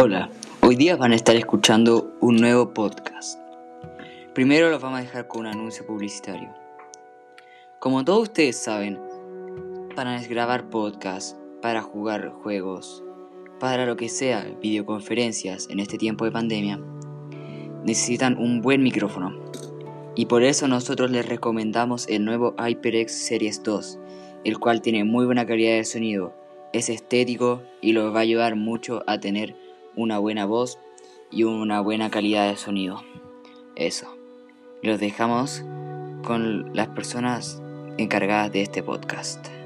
Hola, hoy día van a estar escuchando un nuevo podcast. Primero los vamos a dejar con un anuncio publicitario. Como todos ustedes saben, para grabar podcasts, para jugar juegos, para lo que sea, videoconferencias en este tiempo de pandemia, necesitan un buen micrófono. Y por eso nosotros les recomendamos el nuevo HyperX Series 2, el cual tiene muy buena calidad de sonido, es estético y los va a ayudar mucho a tener una buena voz y una buena calidad de sonido. Eso. Los dejamos con las personas encargadas de este podcast.